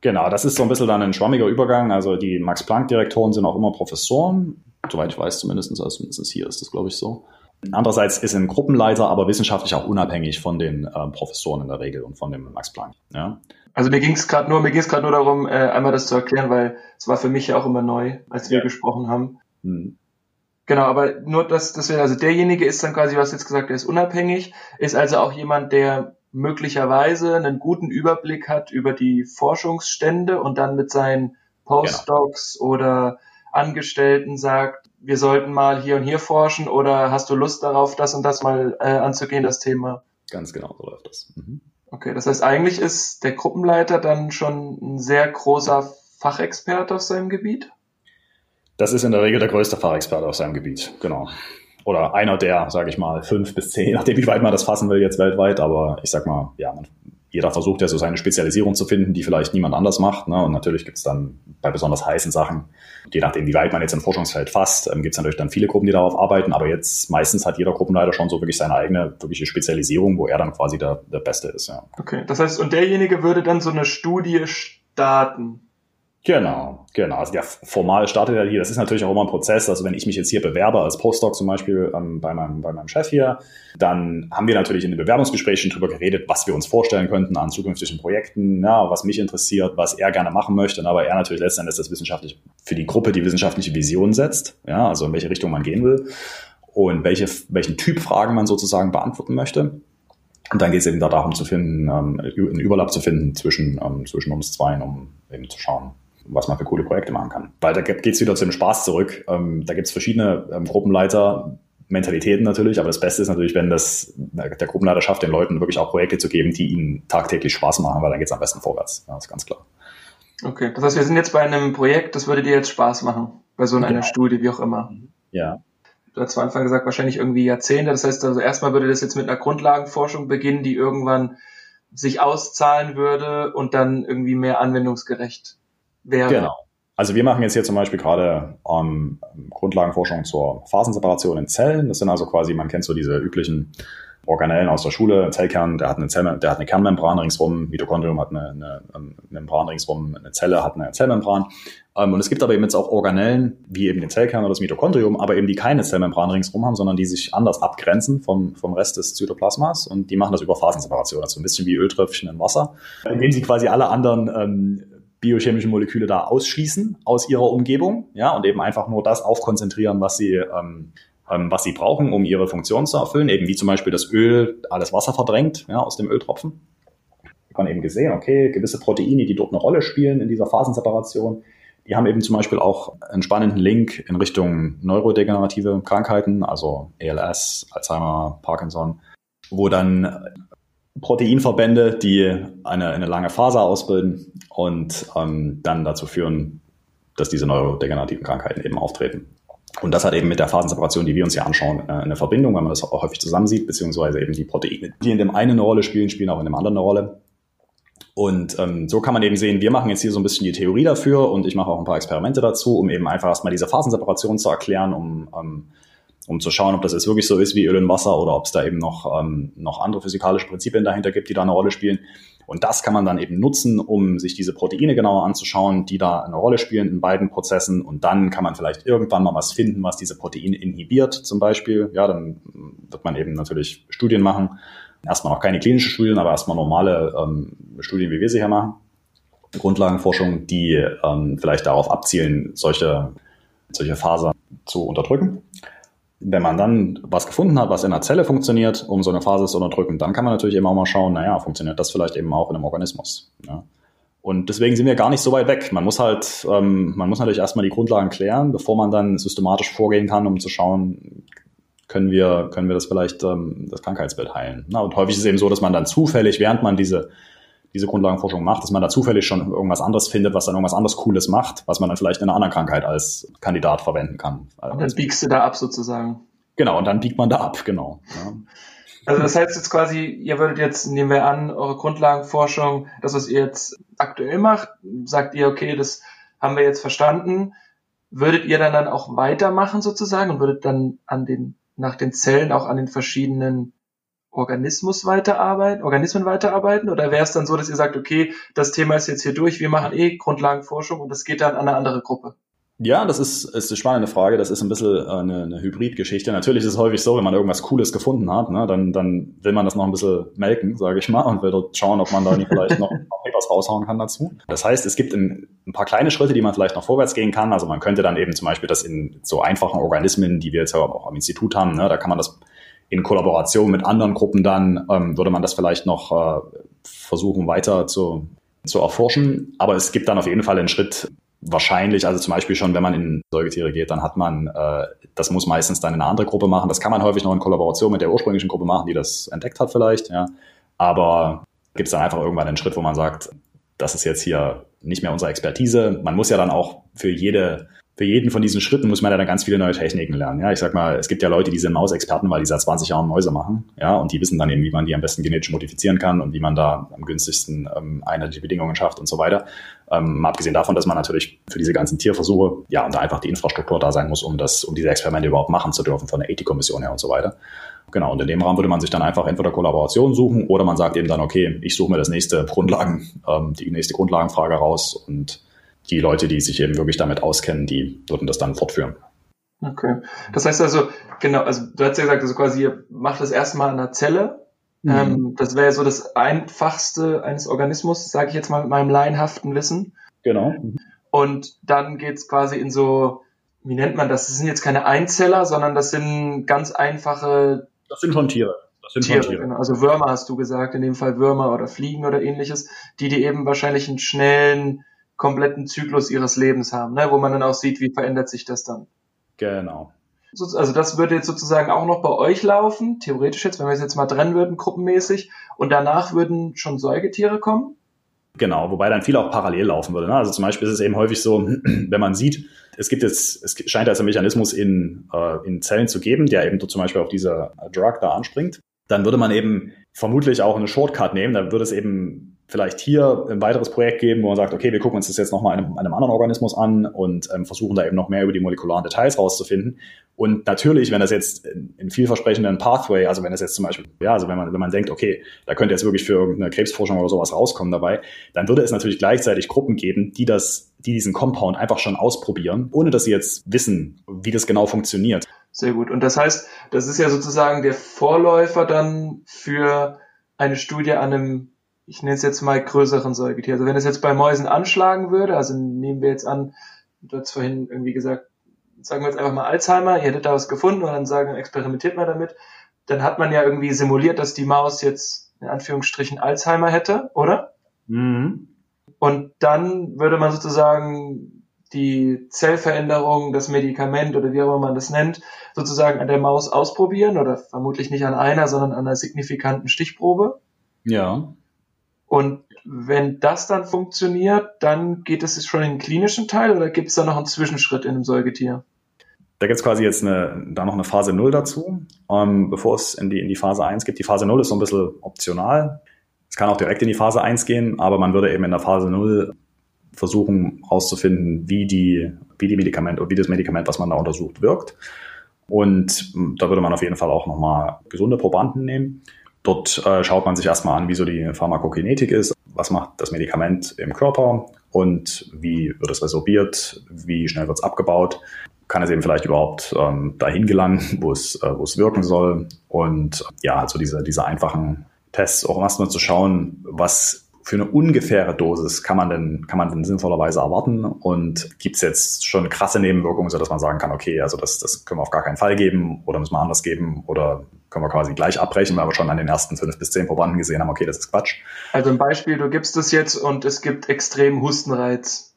Genau, das ist so ein bisschen dann ein schwammiger Übergang. Also die Max-Planck-Direktoren sind auch immer Professoren, soweit ich weiß zumindest, also zumindest hier ist das, glaube ich, so. Andererseits ist ein Gruppenleiter aber wissenschaftlich auch unabhängig von den äh, Professoren in der Regel und von dem Max Planck. Ja. Also mir ging es gerade nur, mir ging es gerade nur darum, äh, einmal das zu erklären, weil es war für mich ja auch immer neu, als wir ja. gesprochen haben. Hm. Genau, aber nur dass, dass wir, also derjenige ist dann quasi, was jetzt gesagt, der ist unabhängig, ist also auch jemand, der möglicherweise einen guten Überblick hat über die Forschungsstände und dann mit seinen Postdocs genau. oder Angestellten sagt, wir sollten mal hier und hier forschen oder hast du Lust darauf, das und das mal äh, anzugehen, das Thema? Ganz genau, so läuft das. Mhm. Okay, das heißt, eigentlich ist der Gruppenleiter dann schon ein sehr großer Fachexperte auf seinem Gebiet? Das ist in der Regel der größte Fachexperte auf seinem Gebiet, genau. Oder einer der, sage ich mal, fünf bis zehn, nachdem wie weit man das fassen will jetzt weltweit. Aber ich sag mal, ja, man jeder versucht ja so seine Spezialisierung zu finden, die vielleicht niemand anders macht. Ne? Und natürlich gibt es dann bei besonders heißen Sachen, je nachdem, wie weit man jetzt im Forschungsfeld fasst, ähm, gibt es natürlich dann viele Gruppen, die darauf arbeiten. Aber jetzt meistens hat jeder Gruppenleiter schon so wirklich seine eigene wirkliche Spezialisierung, wo er dann quasi der, der Beste ist. Ja. Okay, das heißt, und derjenige würde dann so eine Studie starten. Genau, genau. Also der formal startet ja hier. Das ist natürlich auch immer ein Prozess. Also wenn ich mich jetzt hier bewerbe als Postdoc zum Beispiel ähm, bei, meinem, bei meinem Chef hier, dann haben wir natürlich in den Bewerbungsgesprächen darüber geredet, was wir uns vorstellen könnten an zukünftigen Projekten, ja, was mich interessiert, was er gerne machen möchte. Aber er natürlich letztendlich das wissenschaftlich für die Gruppe die wissenschaftliche Vision setzt, ja, also in welche Richtung man gehen will und welche, welchen Typ Fragen man sozusagen beantworten möchte. Und dann geht es eben darum zu finden, ähm, einen Überlapp zu finden zwischen, ähm, zwischen uns zwei, um eben zu schauen, was man für coole Projekte machen kann. Weil da geht es wieder zu dem Spaß zurück. Ähm, da gibt es verschiedene ähm, Gruppenleiter, Mentalitäten natürlich, aber das Beste ist natürlich, wenn das der Gruppenleiter schafft, den Leuten wirklich auch Projekte zu geben, die ihnen tagtäglich Spaß machen, weil dann geht es am besten vorwärts. Ja, ist ganz klar. Okay, das heißt, wir sind jetzt bei einem Projekt, das würde dir jetzt Spaß machen, bei so einer genau. Studie, wie auch immer. Ja. Du hast zu Anfang gesagt, wahrscheinlich irgendwie Jahrzehnte. Das heißt, also erstmal würde das jetzt mit einer Grundlagenforschung beginnen, die irgendwann sich auszahlen würde und dann irgendwie mehr anwendungsgerecht wäre. Genau. Also wir machen jetzt hier zum Beispiel gerade ähm, Grundlagenforschung zur Phasenseparation in Zellen. Das sind also quasi, man kennt so diese üblichen Organellen aus der Schule, Zellkern, der hat eine, Zell, der hat eine Kernmembran ringsrum, Mitochondrium hat eine, eine, eine Membran ringsrum, eine Zelle hat eine Zellmembran. Ähm, und es gibt aber eben jetzt auch Organellen, wie eben den Zellkern oder das Mitochondrium, aber eben die keine Zellmembran ringsrum haben, sondern die sich anders abgrenzen vom, vom Rest des Zytoplasmas und die machen das über Phasenseparation, also ein bisschen wie Öltröpfchen in Wasser, indem sie quasi alle anderen ähm, biochemischen Moleküle da ausschließen aus ihrer Umgebung, ja, und eben einfach nur das aufkonzentrieren, was sie, ähm, ähm, was sie brauchen, um ihre Funktion zu erfüllen, eben wie zum Beispiel das Öl alles Wasser verdrängt, ja, aus dem Öltropfen. Man eben gesehen, okay, gewisse Proteine, die dort eine Rolle spielen in dieser Phasenseparation, die haben eben zum Beispiel auch einen spannenden Link in Richtung neurodegenerative Krankheiten, also ALS, Alzheimer, Parkinson, wo dann Proteinverbände, die eine, eine lange Faser ausbilden und ähm, dann dazu führen, dass diese neurodegenerativen Krankheiten eben auftreten. Und das hat eben mit der Phasenseparation, die wir uns hier anschauen, äh, eine Verbindung, weil man das auch häufig zusammensieht, beziehungsweise eben die Proteine, die in dem einen eine Rolle spielen, spielen auch in dem anderen eine Rolle. Und ähm, so kann man eben sehen, wir machen jetzt hier so ein bisschen die Theorie dafür und ich mache auch ein paar Experimente dazu, um eben einfach erstmal diese Phasenseparation zu erklären, um ähm, um zu schauen, ob das jetzt wirklich so ist wie Öl und Wasser oder ob es da eben noch, ähm, noch andere physikalische Prinzipien dahinter gibt, die da eine Rolle spielen. Und das kann man dann eben nutzen, um sich diese Proteine genauer anzuschauen, die da eine Rolle spielen in beiden Prozessen. Und dann kann man vielleicht irgendwann mal was finden, was diese Proteine inhibiert, zum Beispiel. Ja, dann wird man eben natürlich Studien machen. Erstmal noch keine klinischen Studien, aber erstmal normale ähm, Studien, wie wir sie hier machen. Grundlagenforschung, die ähm, vielleicht darauf abzielen, solche, solche Fasern zu unterdrücken wenn man dann was gefunden hat, was in einer Zelle funktioniert, um so eine Phase zu unterdrücken, dann kann man natürlich eben auch mal schauen, naja, funktioniert das vielleicht eben auch in einem Organismus. Ja. Und deswegen sind wir gar nicht so weit weg. Man muss halt, ähm, man muss natürlich erstmal die Grundlagen klären, bevor man dann systematisch vorgehen kann, um zu schauen, können wir, können wir das vielleicht ähm, das Krankheitsbild heilen. Na, und häufig ist es eben so, dass man dann zufällig, während man diese diese Grundlagenforschung macht, dass man da zufällig schon irgendwas anderes findet, was dann irgendwas anderes Cooles macht, was man dann vielleicht in einer anderen Krankheit als Kandidat verwenden kann. Und dann biegst du da ab sozusagen. Genau, und dann biegt man da ab, genau. Ja. Also das heißt jetzt quasi, ihr würdet jetzt, nehmen wir an, eure Grundlagenforschung, das, was ihr jetzt aktuell macht, sagt ihr, okay, das haben wir jetzt verstanden. Würdet ihr dann dann auch weitermachen sozusagen und würdet dann an den, nach den Zellen auch an den verschiedenen Organismus weiterarbeiten, Organismen weiterarbeiten? Oder wäre es dann so, dass ihr sagt, okay, das Thema ist jetzt hier durch, wir machen eh Grundlagenforschung und das geht dann an eine andere Gruppe? Ja, das ist, ist eine spannende Frage. Das ist ein bisschen äh, eine, eine Hybridgeschichte. Natürlich ist es häufig so, wenn man irgendwas Cooles gefunden hat, ne, dann, dann will man das noch ein bisschen melken, sage ich mal, und will dort schauen, ob man da nicht vielleicht noch, etwas raushauen kann dazu. Das heißt, es gibt ein, ein, paar kleine Schritte, die man vielleicht noch vorwärts gehen kann. Also man könnte dann eben zum Beispiel das in so einfachen Organismen, die wir jetzt auch am Institut haben, ne, da kann man das in Kollaboration mit anderen Gruppen dann ähm, würde man das vielleicht noch äh, versuchen weiter zu, zu erforschen. Aber es gibt dann auf jeden Fall einen Schritt wahrscheinlich, also zum Beispiel schon, wenn man in Säugetiere geht, dann hat man, äh, das muss meistens dann eine andere Gruppe machen. Das kann man häufig noch in Kollaboration mit der ursprünglichen Gruppe machen, die das entdeckt hat vielleicht, ja. Aber gibt es dann einfach irgendwann einen Schritt, wo man sagt, das ist jetzt hier nicht mehr unsere Expertise. Man muss ja dann auch für jede für jeden von diesen Schritten muss man ja dann ganz viele neue Techniken lernen. Ja, ich sag mal, es gibt ja Leute, die sind Mausexperten, weil die seit 20 Jahren Mäuse machen. Ja, und die wissen dann eben, wie man die am besten genetisch modifizieren kann und wie man da am günstigsten ähm, einheitliche Bedingungen schafft und so weiter. Ähm, abgesehen davon, dass man natürlich für diese ganzen Tierversuche, ja, und da einfach die Infrastruktur da sein muss, um das, um diese Experimente überhaupt machen zu dürfen von der Ethikkommission her und so weiter. Genau, und in dem Rahmen würde man sich dann einfach entweder Kollaboration suchen oder man sagt eben dann, okay, ich suche mir das nächste Grundlagen, ähm, die nächste Grundlagenfrage raus und die Leute, die sich eben wirklich damit auskennen, die würden das dann fortführen. Okay. Das heißt also, genau, also du hast ja gesagt, also quasi ihr macht das erstmal an der Zelle. Mhm. Ähm, das wäre so das einfachste eines Organismus, sage ich jetzt mal mit meinem laienhaften Wissen. Genau. Mhm. Und dann geht's quasi in so, wie nennt man das? Das sind jetzt keine Einzeller, sondern das sind ganz einfache. Das sind schon Tiere. Das sind Tiere, schon Tiere. Genau. Also Würmer hast du gesagt, in dem Fall Würmer oder Fliegen oder ähnliches, die dir eben wahrscheinlich einen schnellen kompletten Zyklus ihres Lebens haben, ne? wo man dann auch sieht, wie verändert sich das dann. Genau. Also das würde jetzt sozusagen auch noch bei euch laufen, theoretisch jetzt, wenn wir es jetzt mal trennen würden, gruppenmäßig, und danach würden schon Säugetiere kommen? Genau, wobei dann viel auch parallel laufen würde. Ne? Also zum Beispiel ist es eben häufig so, wenn man sieht, es gibt jetzt, es scheint also einen Mechanismus in, äh, in Zellen zu geben, der eben zum Beispiel auf diese Drug da anspringt, dann würde man eben vermutlich auch eine Shortcut nehmen, dann würde es eben vielleicht hier ein weiteres Projekt geben, wo man sagt, okay, wir gucken uns das jetzt nochmal einem, einem anderen Organismus an und ähm, versuchen da eben noch mehr über die molekularen Details rauszufinden. Und natürlich, wenn das jetzt in vielversprechenden Pathway, also wenn das jetzt zum Beispiel, ja, also wenn man, wenn man denkt, okay, da könnte jetzt wirklich für irgendeine Krebsforschung oder sowas rauskommen dabei, dann würde es natürlich gleichzeitig Gruppen geben, die das, die diesen Compound einfach schon ausprobieren, ohne dass sie jetzt wissen, wie das genau funktioniert. Sehr gut. Und das heißt, das ist ja sozusagen der Vorläufer dann für eine Studie an einem ich nenne es jetzt mal größeren Säugetier. Also wenn es jetzt bei Mäusen anschlagen würde, also nehmen wir jetzt an, du hast vorhin irgendwie gesagt, sagen wir jetzt einfach mal Alzheimer, ihr hättet da was gefunden und dann sagen, experimentiert mal damit, dann hat man ja irgendwie simuliert, dass die Maus jetzt in Anführungsstrichen Alzheimer hätte, oder? Mhm. Und dann würde man sozusagen die Zellveränderung, das Medikament oder wie auch immer man das nennt, sozusagen an der Maus ausprobieren oder vermutlich nicht an einer, sondern an einer signifikanten Stichprobe. Ja. Und wenn das dann funktioniert, dann geht es schon in den klinischen Teil oder gibt es da noch einen Zwischenschritt in einem Säugetier? Da gibt es quasi jetzt eine, da noch eine Phase 0 dazu, ähm, bevor es in die, in die Phase 1 geht. Die Phase 0 ist so ein bisschen optional. Es kann auch direkt in die Phase 1 gehen, aber man würde eben in der Phase 0 versuchen herauszufinden, wie die, wie die Medikamente oder wie das Medikament, was man da untersucht, wirkt. Und hm, da würde man auf jeden Fall auch nochmal gesunde Probanden nehmen. Dort äh, schaut man sich erstmal an, wie so die Pharmakokinetik ist, was macht das Medikament im Körper? Und wie wird es resorbiert, wie schnell wird es abgebaut, kann es eben vielleicht überhaupt ähm, dahin gelangen, wo es, äh, wo es wirken soll. Und ja, also diese, diese einfachen Tests auch erstmal zu schauen, was für eine ungefähre Dosis kann man denn, kann man denn sinnvollerweise erwarten? Und gibt es jetzt schon krasse Nebenwirkungen, sodass man sagen kann, okay, also das, das können wir auf gar keinen Fall geben oder müssen wir anders geben oder können wir quasi gleich abbrechen, weil wir schon an den ersten fünf bis zehn Probanden gesehen haben, okay, das ist Quatsch. Also ein Beispiel, du gibst es jetzt und es gibt extrem Hustenreiz.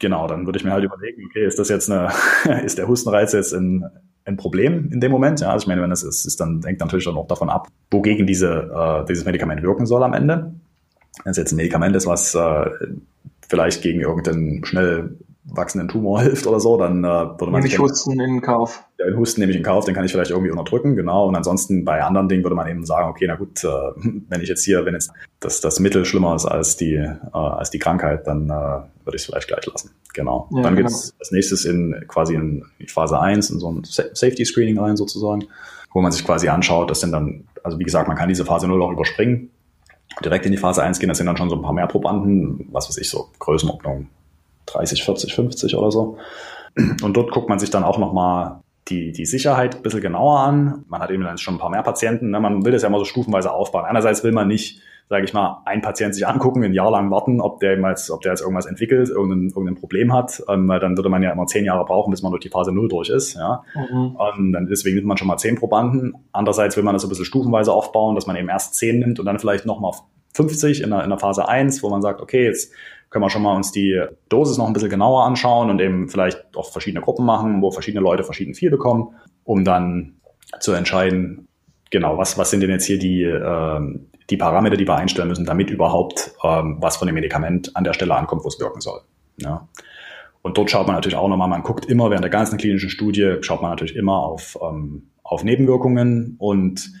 Genau, dann würde ich mir halt überlegen, okay, ist das jetzt eine, ist der Hustenreiz jetzt ein, ein Problem in dem Moment? Ja, also ich meine, wenn es ist, ist dann hängt natürlich dann auch davon ab, wogegen diese, äh, dieses Medikament wirken soll am Ende. Wenn es jetzt ein Medikament ist, was äh, vielleicht gegen irgendeinen schnell wachsenden Tumor hilft oder so, dann äh, würde man nehme ich Husten in Kauf. Ja, den Husten nehme ich in Kauf, den kann ich vielleicht irgendwie unterdrücken, genau. Und ansonsten bei anderen Dingen würde man eben sagen, okay, na gut, äh, wenn ich jetzt hier, wenn jetzt das, das Mittel schlimmer ist als die, äh, als die Krankheit, dann äh, würde ich es vielleicht gleich lassen. Genau. Ja, dann genau. gibt's als nächstes in quasi in Phase 1 in so ein Safety Screening rein sozusagen, wo man sich quasi anschaut, das sind dann, also wie gesagt, man kann diese Phase 0 auch überspringen direkt in die Phase 1 gehen, das sind dann schon so ein paar mehr Probanden, was weiß ich, so Größenordnung 30, 40, 50 oder so. Und dort guckt man sich dann auch nochmal die, die Sicherheit ein bisschen genauer an. Man hat eben dann schon ein paar mehr Patienten. Ne? Man will das ja immer so stufenweise aufbauen. Einerseits will man nicht, sage ich mal, einen Patient sich angucken, ein Jahr lang warten, ob der, jetzt, ob der jetzt irgendwas entwickelt, irgendein, irgendein Problem hat. Ähm, weil dann würde man ja immer zehn Jahre brauchen, bis man durch die Phase 0 durch ist. Ja? Mhm. Und dann deswegen nimmt man schon mal zehn Probanden. Andererseits will man das so ein bisschen stufenweise aufbauen, dass man eben erst zehn nimmt und dann vielleicht nochmal 50 in der, in der Phase 1, wo man sagt, okay, jetzt können wir schon mal uns die Dosis noch ein bisschen genauer anschauen und eben vielleicht auch verschiedene Gruppen machen, wo verschiedene Leute verschieden viel bekommen, um dann zu entscheiden, genau, was, was sind denn jetzt hier die, äh, die Parameter, die wir einstellen müssen, damit überhaupt ähm, was von dem Medikament an der Stelle ankommt, wo es wirken soll. Ja. Und dort schaut man natürlich auch nochmal, man guckt immer während der ganzen klinischen Studie, schaut man natürlich immer auf, ähm, auf Nebenwirkungen und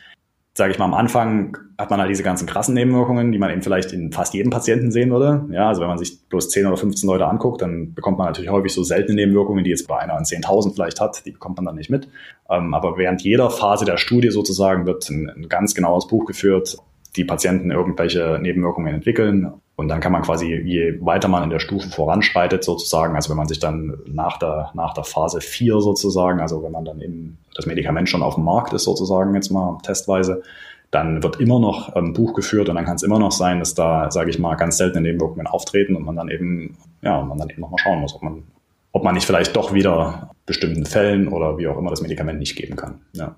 sage ich mal, am Anfang hat man halt diese ganzen krassen Nebenwirkungen, die man eben vielleicht in fast jedem Patienten sehen würde. Ja, also wenn man sich bloß 10 oder 15 Leute anguckt, dann bekommt man natürlich häufig so seltene Nebenwirkungen, die jetzt bei einer an 10.000 vielleicht hat, die bekommt man dann nicht mit. Ähm, aber während jeder Phase der Studie sozusagen wird ein, ein ganz genaues Buch geführt, die Patienten irgendwelche Nebenwirkungen entwickeln. Und dann kann man quasi, je weiter man in der Stufe voranschreitet, sozusagen, also wenn man sich dann nach der, nach der Phase 4 sozusagen, also wenn man dann eben das Medikament schon auf dem Markt ist, sozusagen jetzt mal testweise, dann wird immer noch ein Buch geführt und dann kann es immer noch sein, dass da, sage ich mal, ganz seltene Nebenwirkungen auftreten und man dann eben, ja, man dann eben nochmal schauen muss, ob man, ob man nicht vielleicht doch wieder bestimmten Fällen oder wie auch immer das Medikament nicht geben kann. Ja.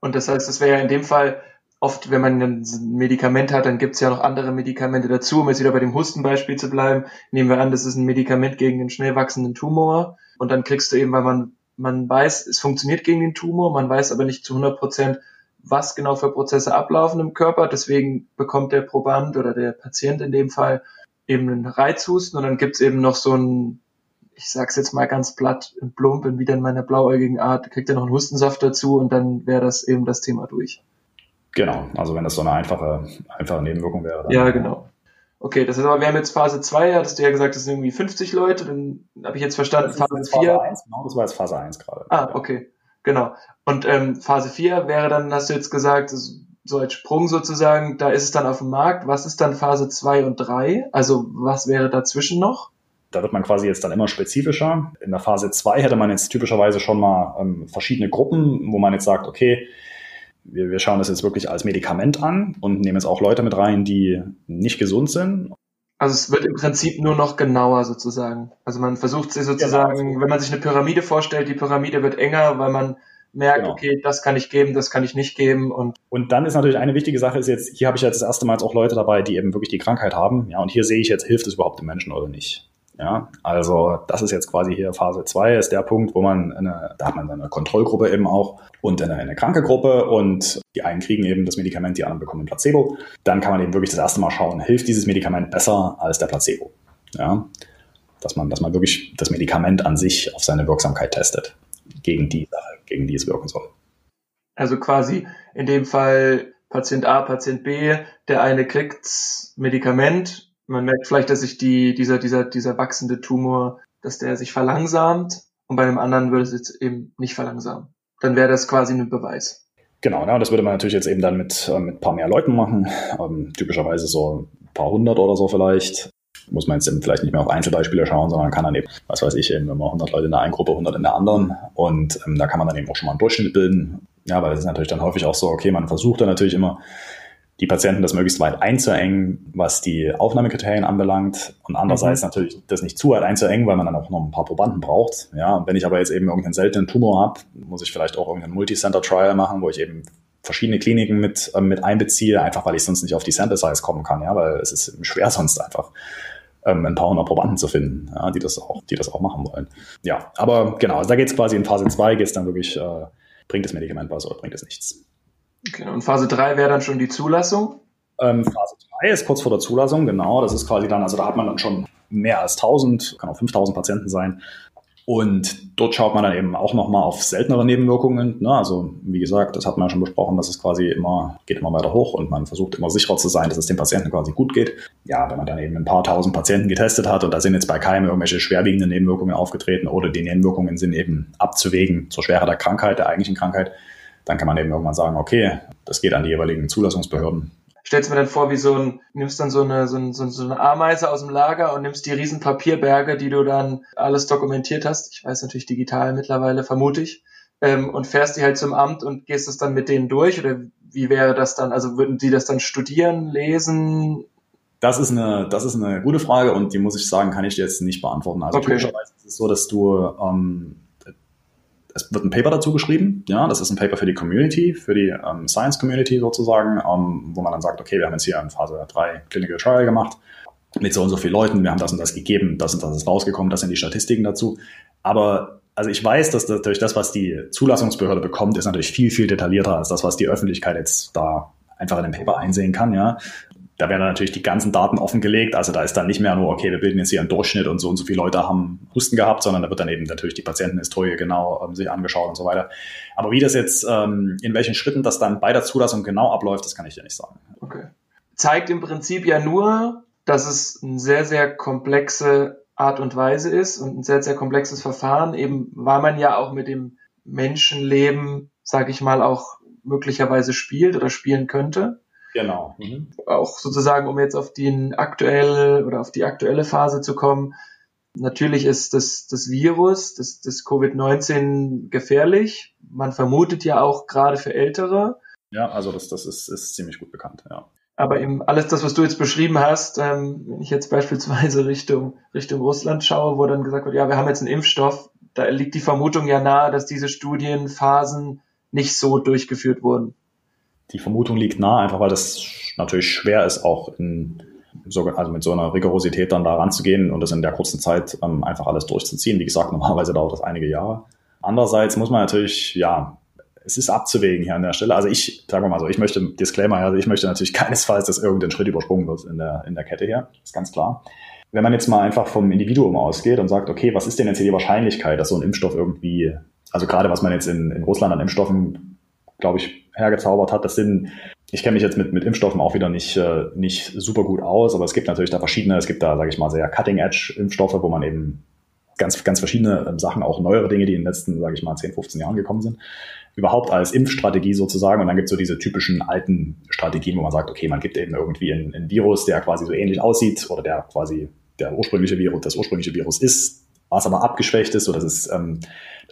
Und das heißt, es wäre ja in dem Fall oft, wenn man ein Medikament hat, dann gibt es ja noch andere Medikamente dazu. Um jetzt wieder bei dem Hustenbeispiel zu bleiben, nehmen wir an, das ist ein Medikament gegen den schnell wachsenden Tumor. Und dann kriegst du eben, weil man, man weiß, es funktioniert gegen den Tumor, man weiß aber nicht zu 100 Prozent, was genau für Prozesse ablaufen im Körper. Deswegen bekommt der Proband oder der Patient in dem Fall eben einen Reizhusten und dann gibt es eben noch so ein, ich sag's jetzt mal ganz platt, ein Plump in wieder in meiner blauäugigen Art, kriegt er noch einen Hustensaft dazu und dann wäre das eben das Thema durch. Genau, also wenn das so eine einfache, einfache Nebenwirkung wäre. ja, genau. Okay, das ist aber, wir haben jetzt Phase 2, hattest du ja gesagt, das sind irgendwie 50 Leute, dann habe ich jetzt verstanden, das Phase 4. Phase 1, genau, das war jetzt Phase 1 gerade. Ah, okay, genau. Und ähm, Phase 4 wäre dann, hast du jetzt gesagt, so als Sprung sozusagen, da ist es dann auf dem Markt. Was ist dann Phase 2 und 3? Also was wäre dazwischen noch? Da wird man quasi jetzt dann immer spezifischer. In der Phase 2 hätte man jetzt typischerweise schon mal ähm, verschiedene Gruppen, wo man jetzt sagt, okay, wir, wir schauen das jetzt wirklich als Medikament an und nehmen jetzt auch Leute mit rein, die nicht gesund sind. Also es wird im Prinzip nur noch genauer sozusagen. Also man versucht sich sozusagen, genau. wenn man sich eine Pyramide vorstellt, die Pyramide wird enger, weil man merkt, genau. okay, das kann ich geben, das kann ich nicht geben und und dann ist natürlich eine wichtige Sache ist jetzt, hier habe ich jetzt das erste Mal auch Leute dabei, die eben wirklich die Krankheit haben, ja, und hier sehe ich jetzt, hilft es überhaupt dem Menschen oder nicht. Ja, also das ist jetzt quasi hier Phase 2, ist der Punkt, wo man eine, da hat man eine Kontrollgruppe eben auch und eine, eine kranke Gruppe und die einen kriegen eben das Medikament, die anderen bekommen ein Placebo. Dann kann man eben wirklich das erste Mal schauen, hilft dieses Medikament besser als der Placebo. Ja, dass man, dass man wirklich das Medikament an sich auf seine Wirksamkeit testet, gegen die, gegen die es wirken soll. Also quasi in dem Fall Patient A, Patient B, der eine kriegt Medikament, man merkt vielleicht, dass sich die, dieser, dieser, dieser wachsende Tumor, dass der sich verlangsamt und bei dem anderen würde es jetzt eben nicht verlangsamen. dann wäre das quasi ein Beweis. Genau, ja, das würde man natürlich jetzt eben dann mit, äh, mit ein paar mehr Leuten machen. Ähm, typischerweise so ein paar hundert oder so vielleicht. Muss man jetzt eben vielleicht nicht mehr auf Einzelbeispiele schauen, sondern kann dann eben, was weiß ich, eben immer 100 Leute in der einen Gruppe, 100 in der anderen. Und ähm, da kann man dann eben auch schon mal einen Durchschnitt bilden. Ja, weil es ist natürlich dann häufig auch so, okay, man versucht dann natürlich immer die Patienten das möglichst weit einzuengen, was die Aufnahmekriterien anbelangt. Und andererseits mhm. natürlich das nicht zu weit einzuengen, weil man dann auch noch ein paar Probanden braucht. Ja, und wenn ich aber jetzt eben irgendeinen seltenen Tumor habe, muss ich vielleicht auch irgendeinen Multicenter-Trial machen, wo ich eben verschiedene Kliniken mit, äh, mit einbeziehe, einfach weil ich sonst nicht auf die Sample Size kommen kann, ja, weil es ist schwer sonst einfach ähm, ein paar hundert Probanden zu finden, ja, die das auch, die das auch machen wollen. Ja, aber genau, also da geht es quasi in Phase 2, geht es dann wirklich, äh, bringt das Medikament was oder bringt es nichts. Okay, und Phase 3 wäre dann schon die Zulassung? Ähm, Phase 3 ist kurz vor der Zulassung, genau. Das ist quasi dann, also da hat man dann schon mehr als 1000, kann auch 5000 Patienten sein. Und dort schaut man dann eben auch nochmal auf seltenere Nebenwirkungen. Ne? Also wie gesagt, das hat man ja schon besprochen, dass es quasi immer, geht immer weiter hoch und man versucht immer sicherer zu sein, dass es dem Patienten quasi gut geht. Ja, wenn man dann eben ein paar tausend Patienten getestet hat und da sind jetzt bei keinem irgendwelche schwerwiegenden Nebenwirkungen aufgetreten oder die Nebenwirkungen sind eben abzuwägen zur Schwere der Krankheit, der eigentlichen Krankheit, dann kann man eben irgendwann sagen, okay, das geht an die jeweiligen Zulassungsbehörden. Stellst mir dann vor, wie so ein, nimmst dann so eine, so, ein, so eine Ameise aus dem Lager und nimmst die riesen Papierberge, die du dann alles dokumentiert hast. Ich weiß natürlich digital mittlerweile, vermute ich. Ähm, und fährst die halt zum Amt und gehst es dann mit denen durch? Oder wie wäre das dann? Also würden die das dann studieren, lesen? Das ist eine, das ist eine gute Frage und die muss ich sagen, kann ich dir jetzt nicht beantworten. Also okay. typischerweise ist es so, dass du ähm, es wird ein Paper dazu geschrieben. Ja, das ist ein Paper für die Community, für die ähm, Science Community sozusagen, ähm, wo man dann sagt, okay, wir haben jetzt hier in Phase 3 Clinical Trial gemacht mit so und so vielen Leuten, wir haben das und das gegeben, das und das ist rausgekommen, das sind die Statistiken dazu. Aber also ich weiß, dass natürlich das, was die Zulassungsbehörde bekommt, ist natürlich viel, viel detaillierter als das, was die Öffentlichkeit jetzt da einfach in dem Paper einsehen kann, ja da werden dann natürlich die ganzen Daten offengelegt. Also da ist dann nicht mehr nur, okay, wir bilden jetzt hier einen Durchschnitt und so und so viele Leute haben Husten gehabt, sondern da wird dann eben natürlich die Patientenhistorie genau ähm, sich angeschaut und so weiter. Aber wie das jetzt, ähm, in welchen Schritten das dann bei der Zulassung genau abläuft, das kann ich dir nicht sagen. Okay. Zeigt im Prinzip ja nur, dass es eine sehr, sehr komplexe Art und Weise ist und ein sehr, sehr komplexes Verfahren, eben weil man ja auch mit dem Menschenleben, sage ich mal, auch möglicherweise spielt oder spielen könnte. Genau. Mhm. Auch sozusagen, um jetzt auf die aktuelle oder auf die aktuelle Phase zu kommen. Natürlich ist das, das Virus, das, das Covid-19 gefährlich. Man vermutet ja auch gerade für Ältere. Ja, also das, das ist, ist ziemlich gut bekannt, ja. Aber eben alles das, was du jetzt beschrieben hast, ähm, wenn ich jetzt beispielsweise Richtung, Richtung Russland schaue, wo dann gesagt wird, ja, wir haben jetzt einen Impfstoff, da liegt die Vermutung ja nahe, dass diese Studienphasen nicht so durchgeführt wurden die Vermutung liegt nah, einfach weil das natürlich schwer ist, auch in, so, also mit so einer Rigorosität dann da ranzugehen und das in der kurzen Zeit ähm, einfach alles durchzuziehen. Wie gesagt, normalerweise dauert das einige Jahre. Andererseits muss man natürlich, ja, es ist abzuwägen hier an der Stelle. Also ich, sagen wir mal so, ich möchte, Disclaimer, also ich möchte natürlich keinesfalls, dass irgendein Schritt übersprungen wird in der, in der Kette hier. ist ganz klar. Wenn man jetzt mal einfach vom Individuum ausgeht und sagt, okay, was ist denn jetzt hier die Wahrscheinlichkeit, dass so ein Impfstoff irgendwie, also gerade was man jetzt in, in Russland an Impfstoffen, glaube ich, hergezaubert hat. Das sind, ich kenne mich jetzt mit, mit Impfstoffen auch wieder nicht, äh, nicht super gut aus, aber es gibt natürlich da verschiedene, es gibt da, sage ich mal, sehr Cutting-Edge-Impfstoffe, wo man eben ganz, ganz verschiedene ähm, Sachen, auch neuere Dinge, die in den letzten, sage ich mal, 10, 15 Jahren gekommen sind, überhaupt als Impfstrategie sozusagen. Und dann gibt es so diese typischen alten Strategien, wo man sagt, okay, man gibt eben irgendwie ein, ein Virus, der quasi so ähnlich aussieht oder der quasi der ursprüngliche Virus, das ursprüngliche Virus ist, was aber abgeschwächt ist, so dass es ähm,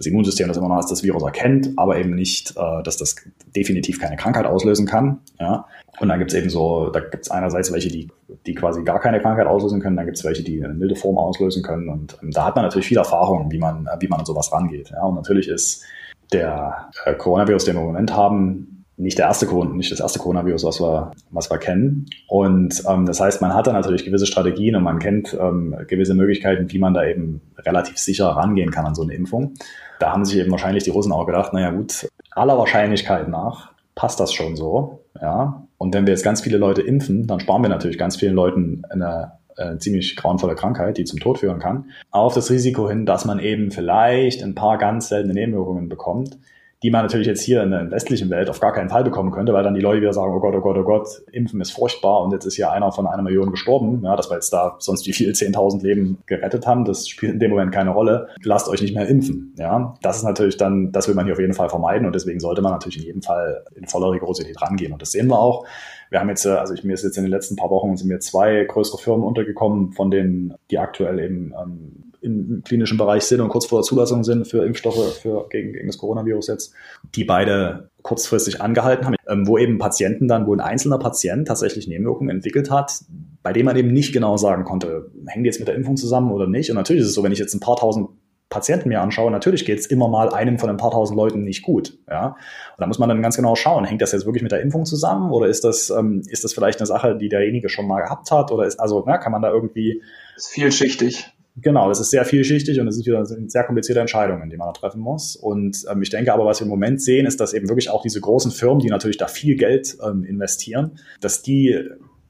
das Immunsystem das immer noch als das Virus erkennt, aber eben nicht, äh, dass das definitiv keine Krankheit auslösen kann. Ja? Und dann gibt es eben so, da gibt es einerseits welche, die, die quasi gar keine Krankheit auslösen können, dann gibt es welche, die eine milde Form auslösen können. Und ähm, da hat man natürlich viel Erfahrung, wie man, wie man an sowas rangeht. Ja? Und natürlich ist der äh, Coronavirus, den wir im Moment haben, nicht der erste Corona, nicht das erste Coronavirus, was wir, was wir kennen. Und ähm, das heißt, man hat da natürlich gewisse Strategien und man kennt ähm, gewisse Möglichkeiten, wie man da eben relativ sicher rangehen kann an so eine Impfung. Da haben sich eben wahrscheinlich die Russen auch gedacht, naja gut, aller Wahrscheinlichkeit nach passt das schon so. Ja. Und wenn wir jetzt ganz viele Leute impfen, dann sparen wir natürlich ganz vielen Leuten eine, eine ziemlich grauenvolle Krankheit, die zum Tod führen kann. Auf das Risiko hin, dass man eben vielleicht ein paar ganz seltene Nebenwirkungen bekommt, die man natürlich jetzt hier in der westlichen Welt auf gar keinen Fall bekommen könnte, weil dann die Leute wieder sagen, oh Gott, oh Gott, oh Gott, Impfen ist furchtbar und jetzt ist hier einer von einer Million gestorben, ja, dass wir jetzt da sonst wie viel 10.000 Leben gerettet haben, das spielt in dem Moment keine Rolle. Lasst euch nicht mehr impfen, ja. Das ist natürlich dann, das will man hier auf jeden Fall vermeiden und deswegen sollte man natürlich in jedem Fall in voller Rigorosität rangehen und das sehen wir auch. Wir haben jetzt, äh, also ich, mir ist jetzt in den letzten paar Wochen sind mir zwei größere Firmen untergekommen, von denen die aktuell eben ähm, im klinischen Bereich sind und kurz vor der Zulassung sind für Impfstoffe für, gegen, gegen das Coronavirus jetzt, die beide kurzfristig angehalten haben, ähm, wo eben Patienten dann, wo ein einzelner Patient tatsächlich Nebenwirkungen entwickelt hat, bei dem man eben nicht genau sagen konnte, hängen die jetzt mit der Impfung zusammen oder nicht. Und natürlich ist es so, wenn ich jetzt ein paar tausend Patienten mir anschaue, natürlich geht es immer mal einem von ein paar tausend Leuten nicht gut. Ja? Und da muss man dann ganz genau schauen, hängt das jetzt wirklich mit der Impfung zusammen oder ist das, ähm, ist das vielleicht eine Sache, die derjenige schon mal gehabt hat oder ist, also na, kann man da irgendwie. Ist vielschichtig. Genau, das ist sehr vielschichtig und es sind wieder sehr komplizierte Entscheidungen, die man da treffen muss. Und ähm, ich denke aber, was wir im Moment sehen, ist, dass eben wirklich auch diese großen Firmen, die natürlich da viel Geld ähm, investieren, dass die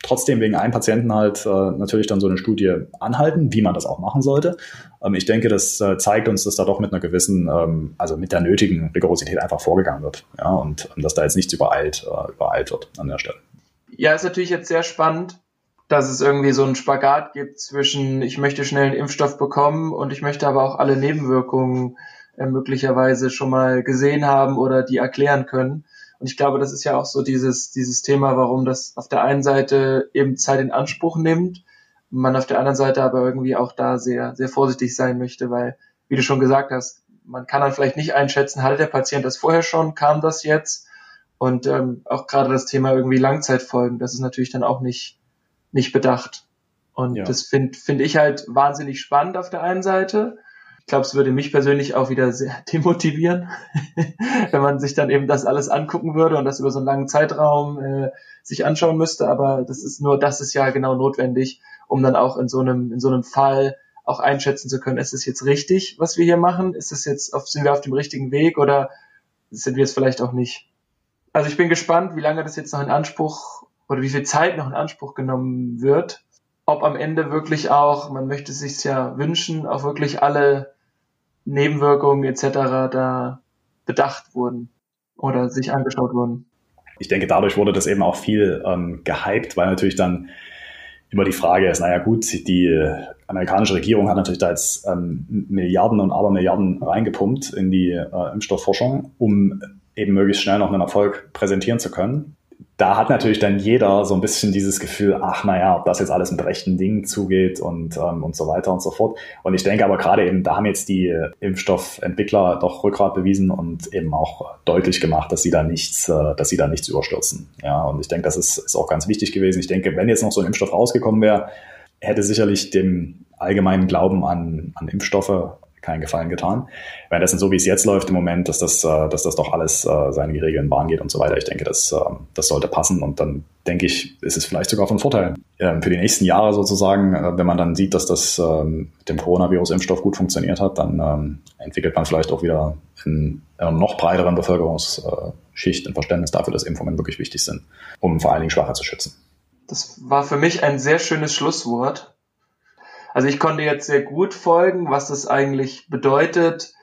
trotzdem wegen einem Patienten halt äh, natürlich dann so eine Studie anhalten, wie man das auch machen sollte. Ähm, ich denke, das äh, zeigt uns, dass da doch mit einer gewissen, ähm, also mit der nötigen Rigorosität einfach vorgegangen wird. Ja, und ähm, dass da jetzt nichts übereilt, äh, übereilt wird an der Stelle. Ja, ist natürlich jetzt sehr spannend, dass es irgendwie so einen Spagat gibt zwischen, ich möchte schnell einen Impfstoff bekommen und ich möchte aber auch alle Nebenwirkungen äh, möglicherweise schon mal gesehen haben oder die erklären können. Und ich glaube, das ist ja auch so dieses, dieses Thema, warum das auf der einen Seite eben Zeit in Anspruch nimmt, man auf der anderen Seite aber irgendwie auch da sehr, sehr vorsichtig sein möchte, weil, wie du schon gesagt hast, man kann dann vielleicht nicht einschätzen, hatte der Patient das vorher schon, kam das jetzt? Und ähm, auch gerade das Thema irgendwie Langzeitfolgen, das ist natürlich dann auch nicht nicht bedacht. Und ja. das finde find ich halt wahnsinnig spannend auf der einen Seite. Ich glaube, es würde mich persönlich auch wieder sehr demotivieren, wenn man sich dann eben das alles angucken würde und das über so einen langen Zeitraum äh, sich anschauen müsste. Aber das ist nur, das ist ja genau notwendig, um dann auch in so einem, in so einem Fall auch einschätzen zu können, ist es jetzt richtig, was wir hier machen? Ist es jetzt auf, sind wir auf dem richtigen Weg oder sind wir es vielleicht auch nicht? Also ich bin gespannt, wie lange das jetzt noch in Anspruch oder wie viel Zeit noch in Anspruch genommen wird, ob am Ende wirklich auch, man möchte sich ja wünschen, auch wirklich alle Nebenwirkungen etc. da bedacht wurden oder sich angeschaut wurden. Ich denke, dadurch wurde das eben auch viel ähm, gehypt, weil natürlich dann immer die Frage ist, naja gut, die amerikanische Regierung hat natürlich da jetzt ähm, Milliarden und Abermilliarden reingepumpt in die äh, Impfstoffforschung, um eben möglichst schnell noch einen Erfolg präsentieren zu können da hat natürlich dann jeder so ein bisschen dieses Gefühl, ach naja, ob das jetzt alles mit rechten Dingen zugeht und, ähm, und so weiter und so fort. Und ich denke aber gerade eben, da haben jetzt die Impfstoffentwickler doch Rückgrat bewiesen und eben auch deutlich gemacht, dass sie da nichts, äh, dass sie da nichts überstürzen. Ja, und ich denke, das ist, ist auch ganz wichtig gewesen. Ich denke, wenn jetzt noch so ein Impfstoff rausgekommen wäre, hätte sicherlich dem allgemeinen Glauben an, an Impfstoffe keinen Gefallen getan. Währenddessen so wie es jetzt läuft im Moment, dass das, äh, dass das doch alles äh, seine geregelten Bahn geht und so weiter. Ich denke, das, äh, das sollte passen und dann denke ich, ist es vielleicht sogar von Vorteil ähm, für die nächsten Jahre sozusagen, wenn man dann sieht, dass das ähm, mit dem Coronavirus-Impfstoff gut funktioniert hat, dann ähm, entwickelt man vielleicht auch wieder in einer noch breiteren Bevölkerungsschicht ein Verständnis dafür, dass Impfungen wirklich wichtig sind, um vor allen Dingen Schwache zu schützen. Das war für mich ein sehr schönes Schlusswort. Also ich konnte jetzt sehr gut folgen, was das eigentlich bedeutet,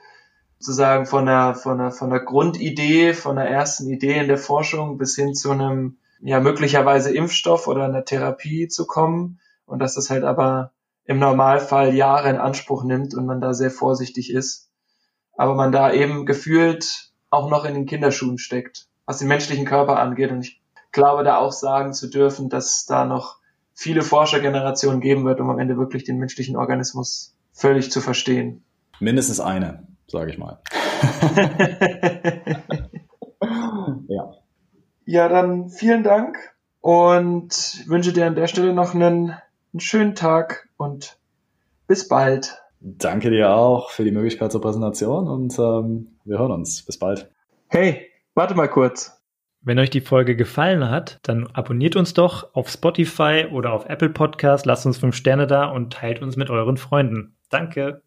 sozusagen von der, von der, von der Grundidee, von der ersten Idee in der Forschung bis hin zu einem, ja, möglicherweise Impfstoff oder einer Therapie zu kommen und dass das halt aber im Normalfall Jahre in Anspruch nimmt und man da sehr vorsichtig ist. Aber man da eben gefühlt auch noch in den Kinderschuhen steckt, was den menschlichen Körper angeht. Und ich glaube da auch sagen zu dürfen, dass da noch viele Forschergenerationen geben wird, um am Ende wirklich den menschlichen Organismus völlig zu verstehen. Mindestens eine, sage ich mal. ja. Ja, dann vielen Dank und wünsche dir an der Stelle noch einen, einen schönen Tag und bis bald. Danke dir auch für die Möglichkeit zur Präsentation und ähm, wir hören uns. Bis bald. Hey, warte mal kurz. Wenn euch die Folge gefallen hat, dann abonniert uns doch auf Spotify oder auf Apple Podcast, lasst uns fünf Sterne da und teilt uns mit euren Freunden. Danke.